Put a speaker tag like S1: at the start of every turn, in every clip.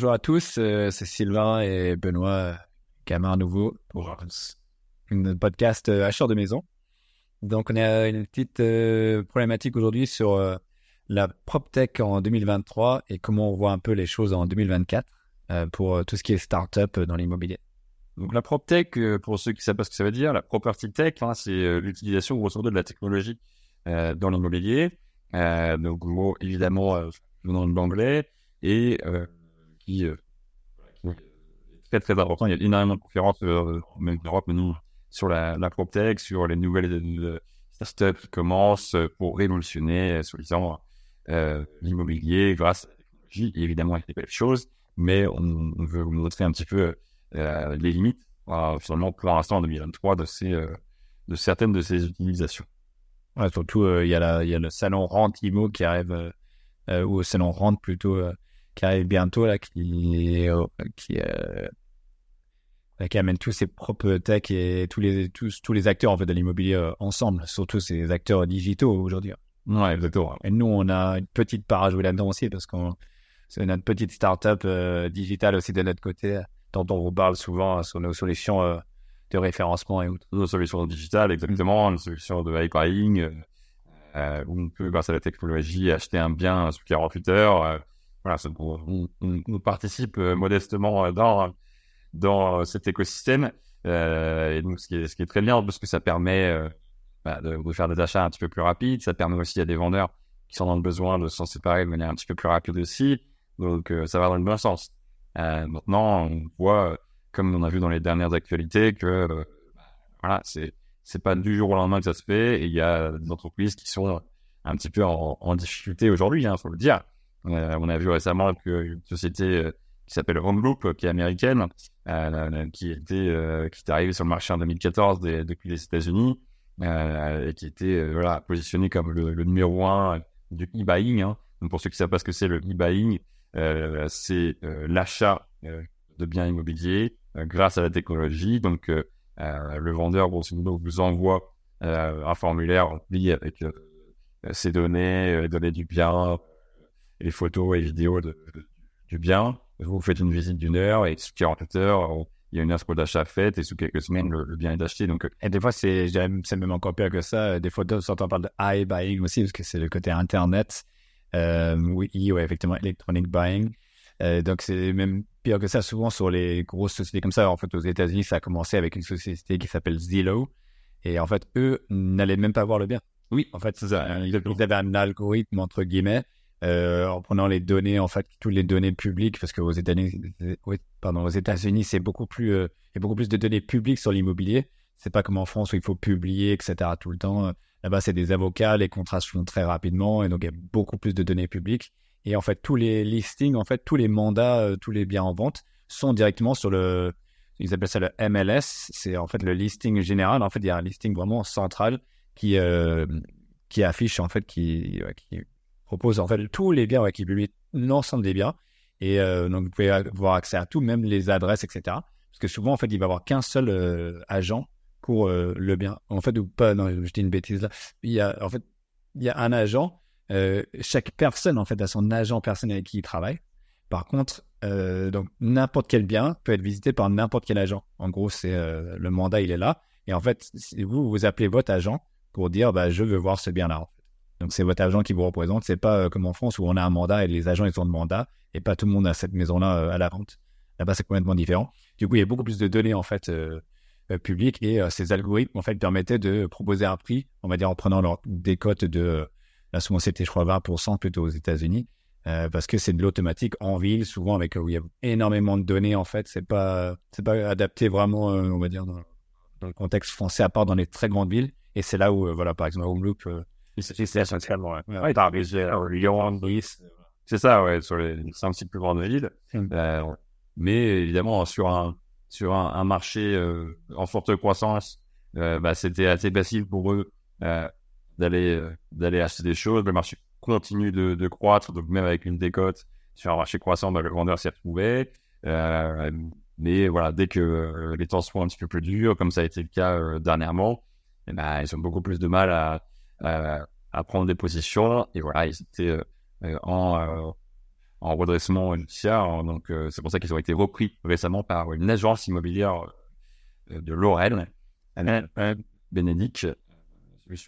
S1: Bonjour à tous, euh, c'est Sylvain et Benoît Camin nouveau pour un podcast euh, de maison. Donc on a une petite euh, problématique aujourd'hui sur euh, la PropTech en 2023 et comment on voit un peu les choses en 2024 euh, pour tout ce qui est startup dans l'immobilier.
S2: Donc la PropTech, pour ceux qui savent pas ce que ça veut dire, la Property Tech, hein, c'est l'utilisation grosso modo de la technologie dans l'immobilier. Donc mot évidemment venant de l'anglais et qui, euh, qui est très très important. Il y a énormément de conférences euh, même en Europe, mais nous sur la, la PropTech, sur les nouvelles euh, startups qui commencent euh, pour révolutionner, euh, soi-disant, euh, l'immobilier grâce à la technologie. Et évidemment, il y a des belles choses, mais on, on veut vous montrer un petit peu euh, les limites, euh, finalement, pour l'instant en 2023, de, ces, euh, de certaines de ces utilisations.
S1: Ouais, surtout, euh, il y, a la- il y a le salon Rente IMO qui arrive, euh, euh, ou le salon Rente plutôt, euh, qui arrive bientôt, là, qui, qui, euh, qui amène tous ses propres tech et tous les, tous, tous les acteurs en fait, de l'immobilier euh, ensemble, surtout ces acteurs digitaux aujourd'hui.
S2: Ouais, exactement.
S1: Et nous, on a une petite part à jouer là-dedans aussi parce qu'on c'est notre petite start-up euh, digitale aussi de notre côté, dont on vous parle souvent euh, sur nos solutions euh, de référencement et autres.
S2: Nos solutions digitales, exactement, une solution de iBuying, euh, euh, où on peut, grâce à la technologie, acheter un bien sous 48 heures. Euh, voilà, on, on- on participe euh, modestement euh, dans, dans cet écosystème. Euh, et donc, ce qui, est, ce qui est très bien, parce que ça permet euh, bah, de, de faire des achats un petit peu plus rapides. Ça permet aussi à des vendeurs qui sont dans le besoin de s'en séparer de manière un petit peu plus rapide aussi. Donc, euh, ça va dans le bon sens. Euh, maintenant, on voit, euh, comme on a vu dans les dernières actualités, que euh, voilà, c'est c'est pas du jour au lendemain que ça se fait. Et il y a des entreprises qui sont un petit peu en, en difficulté aujourd'hui, hein, faut le dire. Euh, on a vu récemment qu'une société euh, qui s'appelle Home Group, euh, qui est américaine, qui était qui est arrivée sur le marché en 2014 des- depuis les États-Unis et qui était voilà positionnée comme le, le numéro un du e-buying. Hein. Donc pour ceux qui savent pas ce que c'est le e-buying, c'est l'achat de biens immobiliers grâce à la technologie. Donc le vendeur, grosso modo, vous envoie euh, un formulaire rempli avec euh, ses données, les données du bien, les photos et vidéos de, de- du bien. Vous faites une visite d'une heure et sous 48 heures, on- il y a une offre d'achat faite et sous quelques semaines, le, le bien est acheté. Donc, euh,
S1: Et des fois, c'est, c'est même encore pire que ça. Des fois, certains parlent de iBuying aussi, parce que c'est le côté Internet. Euh, oui, ouais, effectivement, electronic buying. Euh, donc, c'est même pire que ça. Souvent, sur les grosses sociétés comme ça, en fait, aux États-Unis, ça a commencé avec une société qui s'appelle Zillow. Et en fait, eux n'allaient même pas voir le bien.
S2: oui,
S1: En fait,
S2: c'est ça.
S1: ils
S2: exactement.
S1: ils avaient un algorithme, entre guillemets, euh, en prenant les données, en fait, toutes les données publiques, parce qu'aux États-Unis, pardon, aux États-Unis, c'est beaucoup plus, euh, il y a beaucoup plus de données publiques sur l'immobilier. C'est pas comme en France où il faut publier, etc. tout le temps. Là-bas, c'est des avocats, les contrats se font très rapidement, et donc il y a beaucoup plus de données publiques. Et en fait, tous les listings, en fait, tous les mandats, euh, tous les biens en vente sont directement sur le, ils appellent ça le MLS. C'est en fait le listing général. En fait, il y a un listing vraiment central qui, euh, qui affiche, en fait, qui, ouais, qui propose, en fait, tous les biens, ouais, qui publie l'ensemble des biens. Et euh, donc, vous pouvez avoir accès à tout, même les adresses, etc. Parce que souvent, en fait, il va y avoir qu'un seul euh, agent pour euh, le bien. En fait, ou pas, non, je dis une bêtise là. Il y a, en fait, il y a un agent. Chaque personne, en fait, a son agent personnel avec qui il travaille. Par contre, euh, donc n'importe quel bien peut être visité par n'importe quel agent. En gros, c'est euh, le mandat, il est là. Et en fait, si vous vous appelez votre agent pour dire, bah, je veux voir ce bien-là. Donc c'est votre agent qui vous représente. C'est pas euh, comme en France où on a un mandat et les agents ils ont le mandat et pas tout le monde a cette maison-là euh, à la vente. Là-bas, c'est complètement différent. Du coup, il y a beaucoup plus de données en fait euh, publiques et ces algorithmes en fait permettaient de proposer un prix, on va dire en prenant leur décote de là souvent c'était je crois 20% plutôt aux États-Unis parce que c'est de l'automatique en ville, souvent avec où il y a énormément de données en fait. C'est pas c'est pas adapté vraiment, on va dire dans, le contexte français à part dans les très grandes villes. Et c'est là où voilà par exemple Home Loop, euh,
S2: C'est essentiellement, ouais.
S1: Ouais.
S2: Ouais, t'as Lyon, Nice. C'est ça, ouais, sur les cinq, six plus grandes villes.
S1: Mm.
S2: Euh, mais évidemment, sur un, sur un, un marché euh, en forte croissance, euh, bah, c'était assez facile pour eux euh, d'aller euh, d'aller acheter des choses. Le marché continue de, de croître, donc même avec une décote sur un marché croissant, bah, le vendeur s'y retrouvait. Euh, mais voilà, dès que euh, les temps seront un petit peu plus durs, comme ça a été le cas euh, dernièrement, eh ben, ils ont beaucoup plus de mal à, à, à prendre des positions. Et voilà, ils étaient euh, euh, en, euh, en redressement judiciaire. Donc, c'est pour ça qu'ils ont été repris récemment par une agence immobilière de Lorraine, Bénédicte.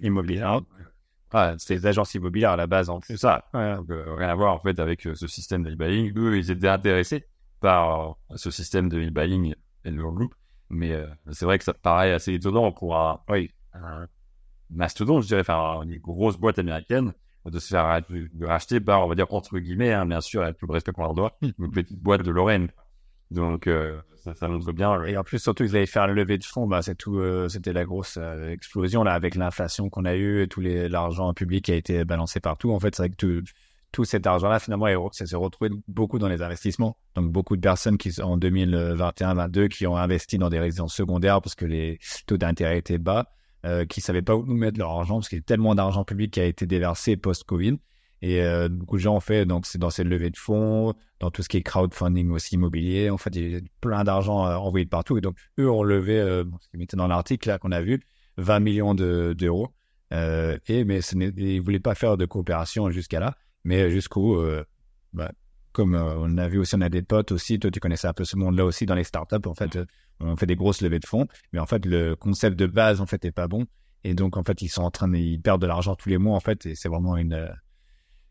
S1: Immobilière. Ah, c'est des agences immobilières à la base en plus.
S2: Ça, donc, rien à voir en fait avec ce système de e-buying. Eux, ils étaient intéressés par ce système de e-buying et de groupe. Mais c'est vrai que ça paraît assez étonnant pour un, oui, un mastodonte, je dirais, enfin, une grosse boîte américaine de se faire racheter par, on va dire, entre guillemets, hein, bien sûr, avec tout le respect qu'on leur doit, une petite boîte de Lorraine. Donc, euh, ça, ça, montre bien.
S1: Et en plus, surtout, ils avaient fait un levée de fonds. Bah, c'est tout, euh, c'était la grosse euh, explosion là avec l'inflation qu'on a eue, tout les, l'argent public qui a été balancé partout. En fait, c'est vrai que tout, tout cet argent-là, finalement, ça s'est retrouvé beaucoup dans les investissements. Donc, beaucoup de personnes qui, en 2021-22, qui ont investi dans des résidences secondaires parce que les taux d'intérêt étaient bas, euh, qui savaient pas où nous mettre leur argent parce qu'il y a tellement d'argent public qui a été déversé post-Covid. Et euh, beaucoup de gens ont fait, donc c'est dans cette levée de fonds, dans tout ce qui est crowdfunding aussi immobilier. En fait, il y a plein d'argent euh, envoyé de partout. Et donc, eux ont levé, euh, ce qui était dans l'article là qu'on a vu, 20 millions d'euros. Euh, et mais ce ils voulaient pas faire de coopération jusqu'à là, mais jusqu'au, euh, bah, comme on a vu aussi, on a des potes aussi. Toi, tu connaissais un peu ce monde-là aussi dans les startups. En fait, on fait des grosses levées de fonds, mais en fait, le concept de base en fait est pas bon. Et donc, en fait, ils sont en train de, ils perdent de l'argent tous les mois en fait, et c'est vraiment une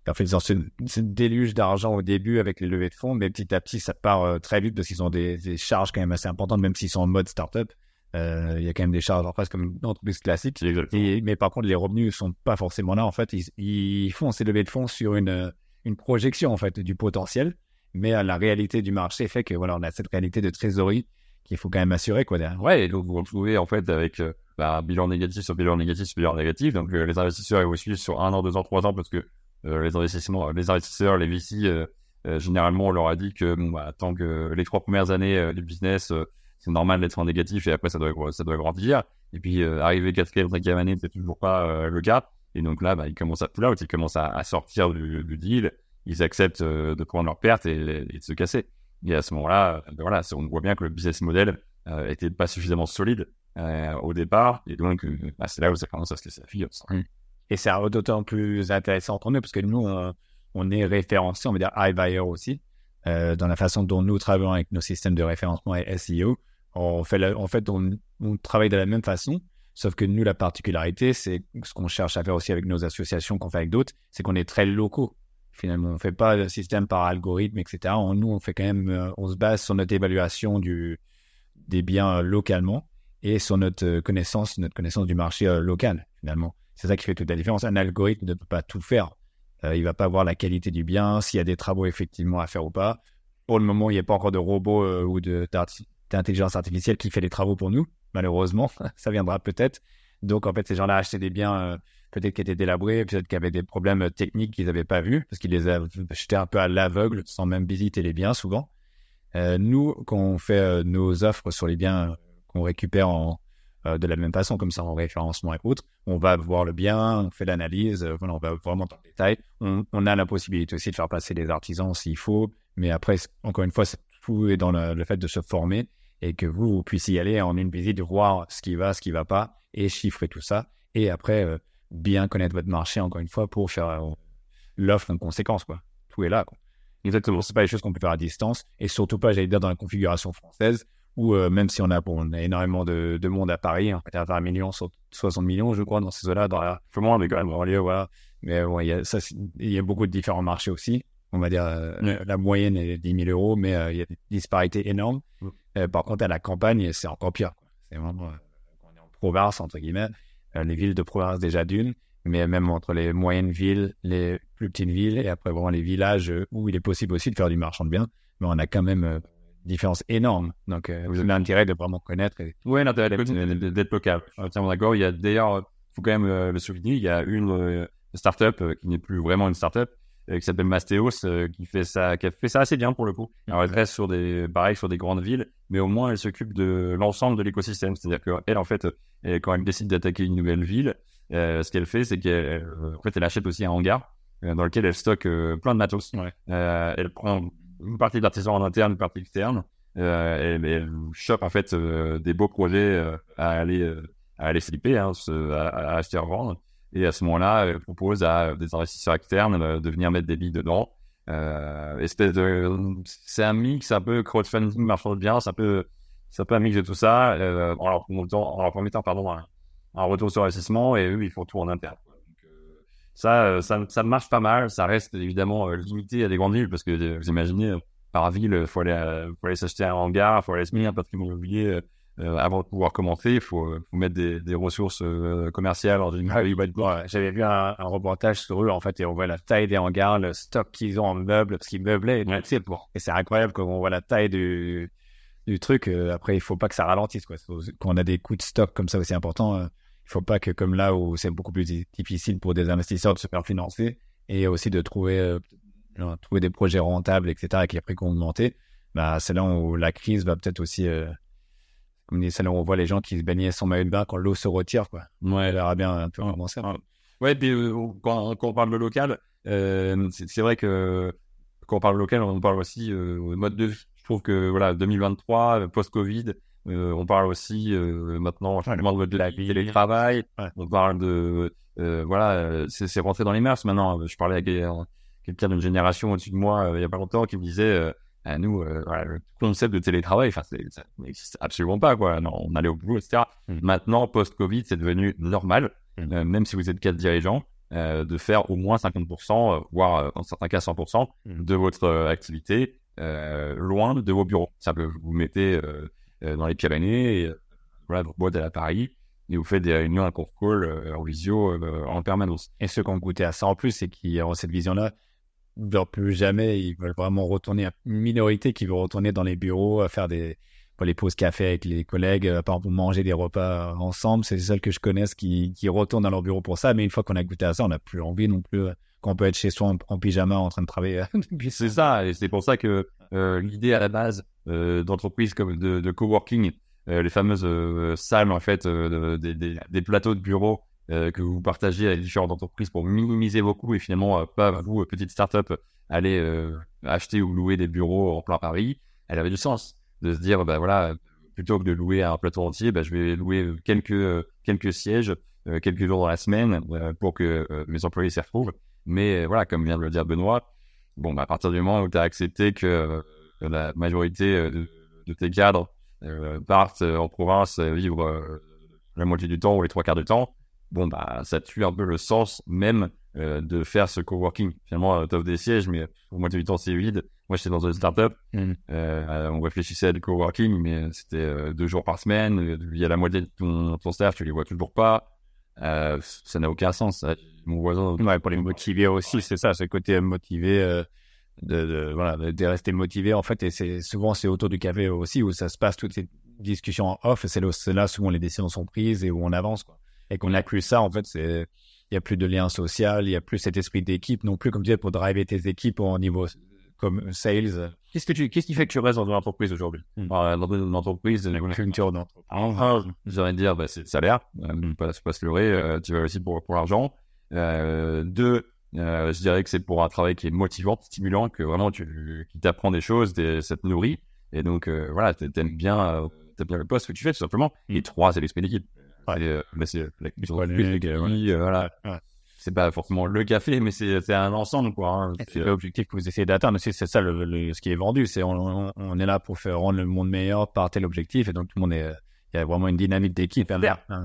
S1: en fait, ils ont ce, déluge d'argent au début avec les levées de fonds, mais petit à petit, ça part euh, très vite parce qu'ils ont des, des, charges quand même assez importantes, même s'ils sont en mode startup. Euh, il y a quand même des charges en face comme une entreprise classique. Et, mais par contre, les revenus sont pas forcément là. En fait, ils, ils font ces levées de fonds sur une, une projection en fait du potentiel, mais la réalité du marché fait que voilà, on a cette réalité de trésorerie qu'il faut quand même assurer quoi derrière.
S2: Ouais, et donc vous vous retrouvez en fait avec euh, bah, bilan négatif sur bilan négatif sur bilan négatif. Donc euh, les investisseurs ils vous suivent sur un an, deux ans, trois ans parce que euh, les investissements, les investisseurs, les VC, euh, euh, généralement, on leur a dit que bah, tant que les trois premières années du business, c'est normal d'être en négatif et après ça doit ça doit grandir. Et puis arriver quatrième, cinquième année, c'est toujours pas le cas. Et donc là, bah, ils commencent à pull out, ils commencent à, sortir du, deal, ils acceptent de prendre leur perte et, de se casser. Et à ce moment-là, ben voilà, on voit bien que le business model euh, était pas suffisamment solide euh, au départ, et donc bah, c'est là où ça commence à se casser la figure.
S1: Et c'est d'autant plus intéressant pour nous parce que nous, euh, on est référencé, on va dire iBuyer aussi, euh, dans la façon dont nous travaillons avec nos systèmes de référencement et SEO. On fait, en fait, on, on, travaille de la même façon, sauf que nous, la particularité, c'est ce qu'on cherche à faire aussi avec nos associations qu'on fait avec d'autres, c'est qu'on est très locaux. Finalement, on fait pas le système par algorithme, etc. On, nous, on fait quand même, euh, on se base sur notre évaluation des biens localement et sur notre connaissance, notre connaissance du marché local, finalement. C'est ça qui fait toute la différence. Un algorithme ne peut pas tout faire. Euh, il va pas voir la qualité du bien, s'il y a des travaux effectivement à faire ou pas. Pour le moment, il n'y a pas encore de robot euh, ou d'intelligence artificielle qui fait les travaux pour nous. Malheureusement, ça viendra peut-être. Donc, en fait, ces gens-là achetaient des biens euh, peut-être qui étaient délabrés, peut-être qui avaient des problèmes techniques qu'ils n'avaient pas vus, parce qu'ils les achetaient un peu à l'aveugle, sans même visiter les biens souvent. Euh, nous, quand on fait euh, nos offres sur les biens qu'on récupère euh, de la même façon, comme ça en référencement et autres. On va voir le bien, on fait l'analyse, euh, voilà, on va vraiment dans le détail. On, on, a la possibilité aussi de faire passer des artisans s'il faut, mais après, encore une fois, tout est dans le, fait de se former et que vous, vous puissiez y aller en une visite, voir ce qui va, ce qui va pas, et chiffrer tout ça. Et après, euh, bien connaître votre marché, encore une fois, pour faire euh, l'offre en conséquence, quoi. Tout est là, quoi. Exactement. C'est pas des choses qu'on peut faire à distance, et surtout pas, j'allais dire, dans la configuration française, ou euh, même si on a, bon, on a énormément de, de monde à Paris, on à 20 millions, 60 millions, je crois, dans ces eaux-là, dans la,
S2: moins, mais quand même,
S1: en lieu, voilà. Mais bon, il y a, ça, il y a beaucoup de différents marchés aussi. On va dire, euh, la moyenne est 10 000 euros, mais euh, il y a des disparités énormes. Par contre, à la campagne, c'est encore pire. C'est vraiment, on est en province, entre guillemets, les villes de province déjà d'une, mais même entre les moyennes villes, les plus petites villes, et après vraiment les villages où il est possible aussi de faire du marchand de biens, mais on a quand même différence énorme. Donc, euh, vous avez l'intérêt de vraiment connaître. Et...
S2: Oui, l'intérêt d'être local. D'accord. Il y a d'ailleurs, il faut quand même euh, le souligner, il y a une euh, startup qui n'est plus vraiment une startup, qui s'appelle Mastéos, qui fait ça, qui a fait ça assez bien pour le coup. Alors, elle reste sur des, pareil, sur des grandes villes, mais au moins elle s'occupe de l'ensemble de l'écosystème. C'est-à-dire qu'elle, en fait, quand elle décide d'attaquer une nouvelle ville, ce qu'elle fait, c'est qu'elle, en fait, elle achète aussi un hangar dans lequel elle stocke plein de matos. Ouais. elle prend une partie d'artisans en interne, une partie externe. Euh, et, elle chope en fait euh, des beaux projets euh, à aller euh, à aller flipper, hein, à, à, acheter et revendre. Et à ce moment-là, elle propose à des investisseurs externes de venir mettre des billes dedans. Euh, espèce de, c'est un mix un peu crowdfunding marchand de biens, c'est un peu, c'est un peu un mix de tout ça. Euh, en leur promettant, en leur pardon, un, retour sur investissement et eux, ils font tout en interne. euh, ça, euh, ça, ça marche pas mal. Ça reste évidemment euh, limité à des grandes villes parce que vous imaginez, par ville, il faut aller, faut aller s'acheter un hangar, faut aller se mettre un patrimoine immobilier euh, euh, avant de pouvoir commencer. Il faut, faut mettre des, des ressources euh, commerciales
S1: j'avais vu un, un reportage sur eux, en fait, et on voit la taille des hangars, le stock qu'ils ont en meubles, parce qu'ils meublaient, et,
S2: Ouais.
S1: sais, bon, et c'est incroyable quand on voit la taille du, du truc. euh, après, il faut pas que ça ralentisse, quoi. Quand on a des coûts de stock comme ça aussi importants, euh, il faut pas que, comme là où c'est beaucoup plus di- difficile pour des investisseurs de se faire financer, et aussi de trouver, euh, genre, trouver des projets rentables, etc., avec les prix qui ont augmenté, bah, c'est là où la crise va peut-être aussi, euh, comme dit, c'est là où on voit les gens qui se baignaient sans maillot de bain quand l'eau se retire, quoi. On
S2: Ouais,
S1: verra bien un peu comment ça.
S2: Ouais. Ouais, puis euh, quand, quand on parle de local, euh, c'est vrai que quand on parle local, on parle aussi euh, mode de vie. Je trouve que voilà, 2023, euh, post-Covid, on parle aussi maintenant changement de la vie, télétravail.
S1: Ouais.
S2: On parle de voilà, c'est rentré dans les mœurs maintenant. Je parlais avec quelqu'un d'une génération au-dessus de moi il y a pas longtemps qui me disait à nous, euh, voilà, le concept de télétravail, enfin, ça n'existe absolument pas, quoi. Non, on allait au boulot, etc.
S1: Mm.
S2: Maintenant, post-Covid, c'est devenu normal,
S1: Mm.
S2: euh, même si vous êtes quatre dirigeants, euh, de faire au moins 50%, euh, voire euh, dans certains cas 100%
S1: Mm.
S2: de votre activité euh, loin de vos bureaux. Ça peut vous mettez euh, euh, dans les Pyrénées, et, euh, voilà, votre boîte est à Paris, et vous faites des réunions à conf call euh, en visio euh, en permanence.
S1: Et ceux qui ont goûté à ça en plus et qui ont cette vision-là, veulent plus jamais, ils veulent vraiment retourner, une minorité qui veut retourner dans les bureaux, à faire des, pour les pauses café avec les collègues, euh, par exemple manger des repas ensemble. C'est celles que je connaisse qui, qui retournent dans leur bureau pour ça. Mais une fois qu'on a goûté à ça, on n'a plus envie non plus, euh, qu'on peut être chez soi en, pyjama en train de travailler.
S2: C'est ça, et c'est pour ça que euh, l'idée à la base euh, d'entreprises comme de, de coworking, euh, les fameuses euh, salles en fait, euh, de- des- des- des plateaux de bureaux euh, que vous partagez avec différentes entreprises pour minimiser vos coûts et finalement euh, pas vous, euh, petite start-up, aller euh, acheter ou louer des bureaux en plein Paris, elle avait du sens de se dire bah voilà plutôt que de louer un plateau entier, bah, je vais louer quelques euh, quelques sièges euh, quelques jours dans la semaine euh, pour que euh, mes employés s'y retrouvent. Mais euh, voilà, comme vient de le dire Benoît, bon, bah, à partir du moment où tu as accepté que euh, la majorité euh, de, tes cadres euh, partent euh, en province euh, vivre euh, la moitié du temps ou les trois quarts du temps, bon, bah, ça tue un peu le sens même euh, de faire ce coworking. Finalement, tu offres des sièges, mais pour moitié du temps, c'est vide. Moi, j'étais dans une startup, euh, on réfléchissait à du coworking, mais c'était euh, deux jours par semaine. euh, Il y a la moitié de ton, ton staff, tu les vois toujours pas. Euh, ça n'a aucun sens. ça. Mon voisin,
S1: Ouais, pour les motiver aussi, c'est ça, ce côté motivé, euh, de, de- voilà, de, de rester motivé en fait. Et c'est souvent c'est autour du café aussi où ça se passe toutes ces discussions en off. et C'est là, c'est là souvent les décisions sont prises et où on avance quoi. Et qu'on n'a plus ça en fait, c'est il y a plus de lien social, il y a plus cet esprit d'équipe non plus comme tu disais pour driver tes équipes au niveau comme sales,
S2: qu'est-ce que tu, qu'est-ce qui fait que tu restes dans une entreprise aujourd'hui?
S1: Hmm.
S2: Euh, Dans une entreprise,
S1: la culture d'entreprise.
S2: Un, j'aurais dire, bah, c'est le salaire. Euh, pas, pas se leurrer, euh, tu vas aussi pour, pour l'argent. Euh, deux, je dirais que c'est pour un travail qui est motivant, stimulant, que vraiment tu, qui t'apprend des choses, des, ça te nourrit. Et donc, voilà, t'a- t'aimes bien, t'aimes bien le poste que tu fais, tout simplement. Et trois, c'est l'esprit d'équipe.
S1: Ouais.
S2: Et, euh, bah, c'est la culture
S1: Ouais,
S2: d'entreprise,
S1: les-
S2: le
S1: ouais.
S2: pays, euh, voilà. C'est pas forcément le café, mais c'est, c'est un ensemble, quoi. hein.
S1: C'est l'objectif que vous essayez d'atteindre. C'est ça le, le- ce qui est vendu. C'est on, on- on est là pour faire rendre le monde meilleur par tel objectif. Et donc tout le monde est. Il y a vraiment une dynamique d'équipe. Un-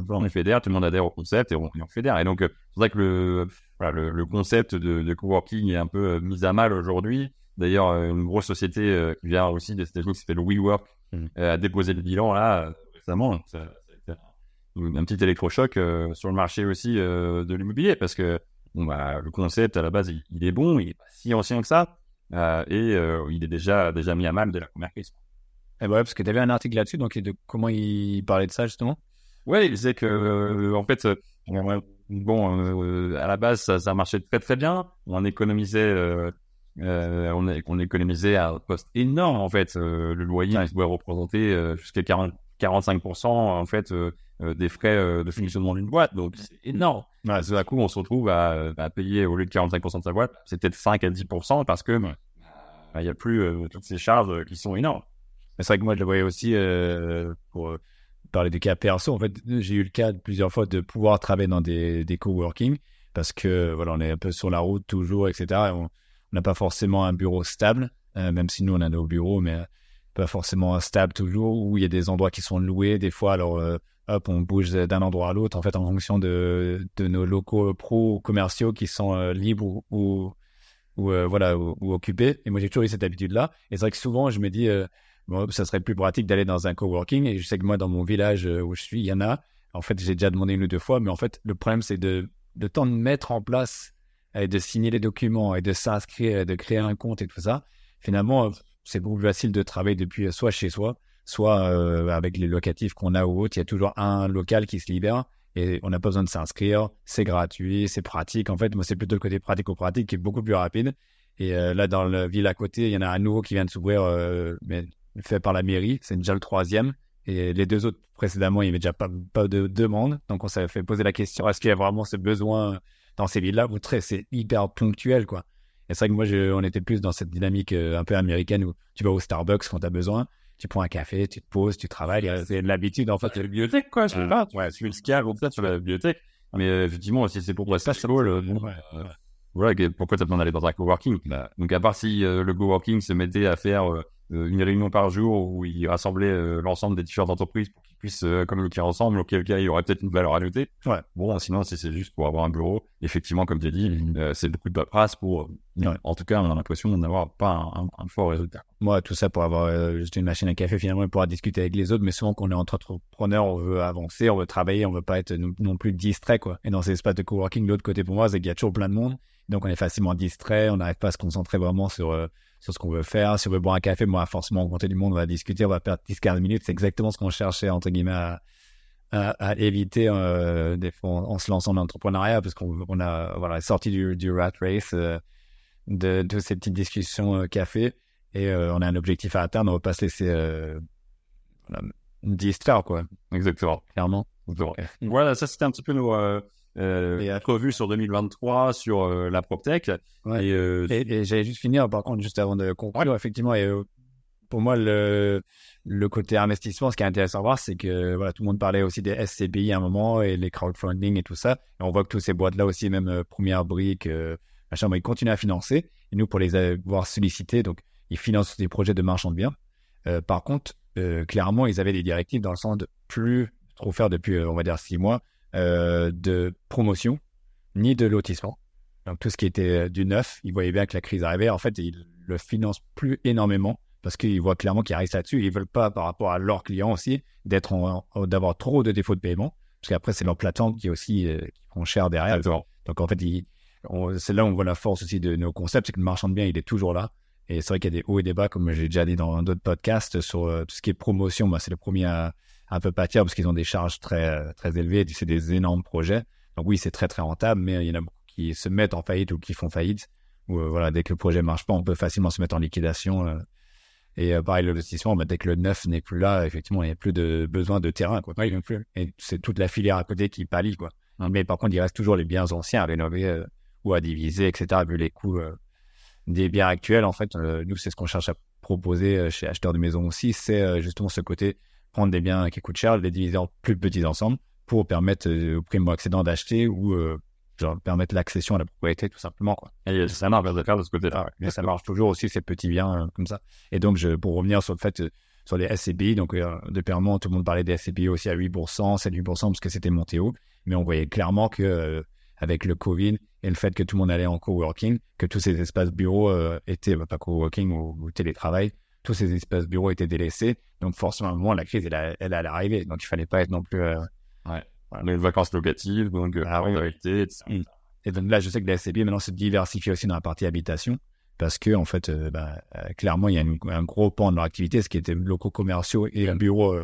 S2: on fédère, tout le monde adhère au concept et on, on fédère. Et donc, euh, c'est vrai que le, voilà, le, le concept de, de coworking est un peu euh, mis à mal aujourd'hui. D'ailleurs, euh, une grosse société euh, qui vient aussi des États-Unis qui s'appelle WeWork
S1: Mhm.
S2: euh, a déposé le bilan là euh, récemment. Ça, un, petit électrochoc euh, sur le marché aussi euh, de l'immobilier parce que bon, bah, le concept à la base il, il est bon, il est pas si ancien que ça euh, et euh, il est déjà déjà mis à mal dès la première crise.
S1: Eh ben ouais, parce que tu avais un article là-dessus. Donc de comment il parlait de ça justement?
S2: Ouais, il disait que en fait, bon, à la base, ça, ça marchait très très bien. On économisait, euh, on, économisait à un poste énorme en fait. Euh, le loyer il pouvait représenter euh, jusqu'à 40, 45% en fait euh, euh, des frais euh, de fonctionnement d'une boîte. Donc c'est énorme.
S1: Ouais,
S2: Tout à coup, on se retrouve à, à payer au lieu de 45% de sa boîte, c'est peut-être 5 à 10% parce que bah, il n'y a plus toutes ces charges qui sont énormes.
S1: C'est vrai que moi je le voyais aussi pour parler des cas perso. En fait, j'ai eu le cas de plusieurs fois de pouvoir travailler dans des, des coworking parce que voilà, on est un peu sur la route toujours, etc. Et on, n'a pas forcément un bureau stable, même si nous on a nos bureaux, mais pas forcément stable toujours, où il y a des endroits qui sont loués des fois. Alors hop, on bouge d'un endroit à l'autre en fait en fonction de, de nos locaux pro commerciaux qui sont libres ou, ou, voilà ou, occupés. Et moi j'ai toujours eu cette habitude là. Et c'est vrai que souvent je me dis bon, ça serait plus pratique d'aller dans un coworking. Et je sais que moi, dans mon village euh, où je suis, il y en a. En fait, j'ai déjà demandé une ou deux fois, mais en fait, le problème, c'est de, de temps de mettre en place et de signer les documents et de s'inscrire, de créer un compte et tout ça. Finalement, c'est beaucoup plus facile de travailler depuis soit chez soi, soit euh, avec les locatifs qu'on a ou autre. Il y a toujours un local qui se libère et on n'a pas besoin de s'inscrire. C'est gratuit, c'est pratique. En fait, moi, c'est plutôt le côté pratico-pratique qui est beaucoup plus rapide. Et euh, là, dans la ville à côté, il y en a un nouveau qui vient de s'ouvrir, mais fait par la mairie. C'est déjà le troisième. Et les deux autres précédemment, il n'y avait déjà pas, pas de demande. Donc, on s'est fait poser la question est-ce qu'il y a vraiment ce besoin dans ces villes-là? Vous c'est hyper ponctuel, quoi. Et c'est vrai que moi, je, on était plus dans cette dynamique euh, un peu américaine où tu vas au Starbucks quand tu as besoin, tu prends un café, tu te poses, tu travailles. C'est l'habitude, en fait.
S2: la bibliothèque, quoi. Je sais pas. Ouais, tu le skill ou peut-être sur la bibliothèque. Mais euh, effectivement, si c'est pour passer ça, le, euh, voilà, pourquoi tu as besoin d'aller dans un coworking? Bah. Donc, à part si le coworking se mettait à faire euh, une réunion par jour où il rassemblait euh, l'ensemble des différentes entreprises pour qu'ils puissent euh, communiquer ensemble, auquel cas il y aurait peut-être une valeur ajoutée. Ouais. Bon, sinon, si c'est juste pour avoir un bureau, effectivement, comme tu as dit, mm-hmm. c'est beaucoup de paperasse pour. En tout cas, on a l'impression d'avoir pas un, fort résultat.
S1: Moi, tout ça pour avoir juste une machine à café, finalement, et pouvoir discuter avec les autres. Mais souvent, quand on est entrepreneur, on veut avancer, on veut travailler, on veut pas être non, plus distrait, quoi. Et dans ces espaces de coworking, l'autre côté pour moi, c'est qu'il y a toujours plein de monde. Donc, on est facilement distrait, on n'arrive pas à se concentrer vraiment sur sur ce qu'on veut faire. Si on veut boire un café, moi, forcément, rencontrer du monde, on va discuter, on va perdre 10-15 minutes. C'est exactement ce qu'on cherchait, entre guillemets, à, éviter euh, des fois en, se lançant dans l'entrepreneuriat, parce qu'on on a voilà, sorti du, du rat race, euh, de, de, ces petites discussions euh, café, et on a un objectif à atteindre, on ne va pas se laisser voilà, distraire, quoi.
S2: Exactement.
S1: Clairement.
S2: Voilà, ça c'était un petit peu nos, euh, revue sur 2023 sur euh, la PropTech.
S1: Euh, et, et, j'allais juste finir, par contre, juste avant de conclure, effectivement, et pour moi, le, le côté investissement, ce qui est intéressant à voir, c'est que voilà, tout le monde parlait aussi des SCPI à un moment et les crowdfunding et tout ça. Et on voit que toutes ces boîtes-là aussi, même Première Brique, machin, ils continuent à financer. Et nous, pour les avoir sollicités, donc ils financent des projets de marchand de biens. par contre, clairement, ils avaient des directives dans le sens de plus trop faire depuis, on va dire, six mois, euh, de promotion ni de lotissement. Donc tout ce qui était euh, du neuf, ils voyaient bien que la crise arrivait. En fait, ils le financent plus énormément parce qu'ils voient clairement qu'ils arrivent là-dessus. Ils veulent pas, par rapport à leurs clients aussi, d'être d'avoir trop de défauts de paiement, parce qu'après c'est leur plateforme qui est aussi euh, qui prend cher derrière. Donc en fait, c'est là où on voit la force aussi de nos concepts, c'est que le marchand de biens il est toujours là. Et c'est vrai qu'il y a des hauts et des bas, comme j'ai déjà dit dans d'autres podcasts sur tout ce qui est promotion. Moi, c'est le premier à, un peu pâtir parce qu'ils ont des charges très, très élevées. C'est des énormes projets. Donc oui, c'est très, très rentable, mais il y en a beaucoup qui se mettent en faillite ou qui font faillite. Ou euh, voilà, dès que le projet marche pas, on peut facilement se mettre en liquidation. Euh. et euh, pareil, l'investissement, bah, dès que le neuf n'est plus là, effectivement, il n'y a plus de besoin de terrain. Quoi. plus. Et c'est toute la filière à côté qui pallie. Quoi. Mais par contre, il reste toujours les biens anciens à rénover ou à diviser, etc. Vu les coûts des biens actuels, en fait, nous, c'est ce qu'on cherche à proposer chez Acheteurs de Maison aussi, c'est justement ce côté prendre des biens qui coûtent cher, les diviser en plus petits ensembles pour permettre euh, au primo-accédant d'acheter ou euh, genre, permettre l'accession à la propriété tout simplement. Quoi.
S2: Et ça marche de faire de ce côté-là.
S1: mais ça marche toujours aussi ces petits biens euh, comme ça. Et donc, je, pour revenir sur le fait, sur les SCPI, donc depuis un moment, tout le monde parlait des SCPI aussi à 8%, 7-8% parce que c'était monté haut. Mais on voyait clairement que avec le Covid et le fait que tout le monde allait en coworking, que tous ces espaces bureaux étaient, bah, pas coworking ou, ou télétravail, tous ces espaces bureaux étaient délaissés. Donc forcément, la crise, elle, elle, allait arriver. Donc il fallait pas être non plus... Euh,
S2: ouais. Les vacances locatives, donc euh, ah, etc.
S1: Mm. Et donc là, je sais que la SCB maintenant se diversifie aussi dans la partie habitation parce que en fait, euh, bah, clairement, il y a un gros pan de leur activité, ce qui était locaux commerciaux et un bureau,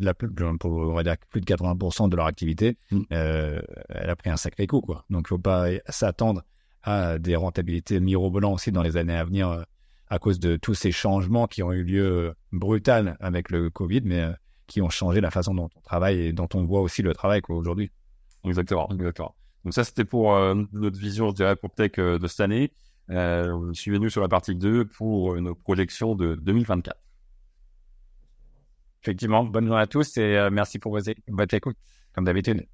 S1: la plus, pour, on va dire plus de 80% de leur activité, mm. elle a pris un sacré coup, quoi. Donc, il faut pas s'attendre à des rentabilités mirobolantes aussi dans les années à venir à cause de tous ces changements qui ont eu lieu euh, brutal avec le Covid, mais euh, qui ont changé la façon dont on travaille et dont on voit aussi le travail aujourd'hui.
S2: Exactement, exactement. Donc ça, c'était pour euh, notre vision, je dirais, pour Tech de cette année. Suivez-nous sur la partie 2 pour nos projections de 2024.
S1: Effectivement, bonne journée à tous et merci pour votre écoute, comme d'habitude.